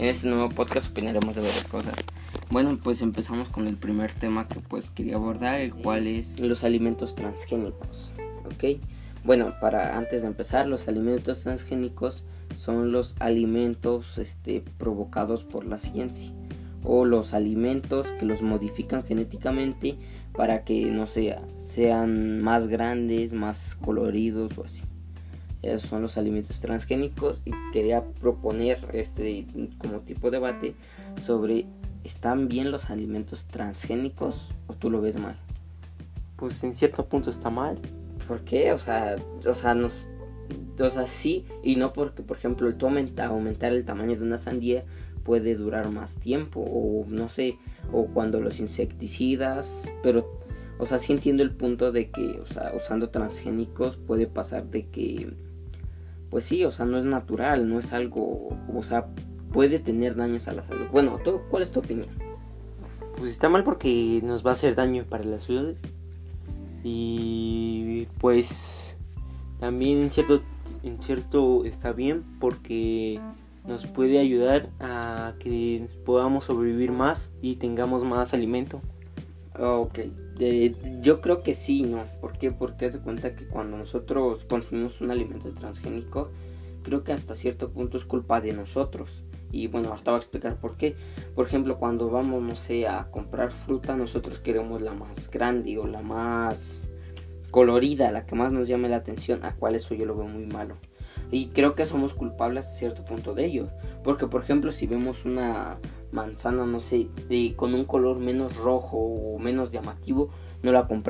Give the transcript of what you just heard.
En este nuevo podcast opinaremos de varias cosas. Bueno, pues empezamos con el primer tema que pues quería abordar, el cual es los alimentos transgénicos. ¿Ok? Bueno, para antes de empezar, los alimentos transgénicos son los alimentos este, provocados por la ciencia o los alimentos que los modifican genéticamente para que no sea, sean más grandes, más coloridos o así. Esos son los alimentos transgénicos y quería proponer este como tipo de debate sobre ¿están bien los alimentos transgénicos o tú lo ves mal? Pues en cierto punto está mal. ¿Por qué? O sea, o sea, nos, o sea, sí y no porque, por ejemplo, tú aumenta, aumentar el tamaño de una sandía puede durar más tiempo o no sé, o cuando los insecticidas, pero o sea, sí entiendo el punto de que, o sea, usando transgénicos puede pasar de que pues sí, o sea, no es natural, no es algo, o sea, puede tener daños a la salud. Bueno, ¿tú, ¿cuál es tu opinión? Pues está mal porque nos va a hacer daño para la salud. Y pues también en cierto, en cierto está bien porque nos puede ayudar a que podamos sobrevivir más y tengamos más alimento. Ok, eh, yo creo que sí, ¿no? ¿Por qué? Porque hace cuenta que cuando nosotros consumimos un alimento transgénico, creo que hasta cierto punto es culpa de nosotros. Y bueno, ahorita voy a explicar por qué. Por ejemplo, cuando vamos, no sé, a comprar fruta, nosotros queremos la más grande o la más colorida, la que más nos llame la atención, a cual eso yo lo veo muy malo. Y creo que somos culpables a cierto punto de ello. Porque, por ejemplo, si vemos una manzana, no sé, con un color menos rojo o menos llamativo, no la compramos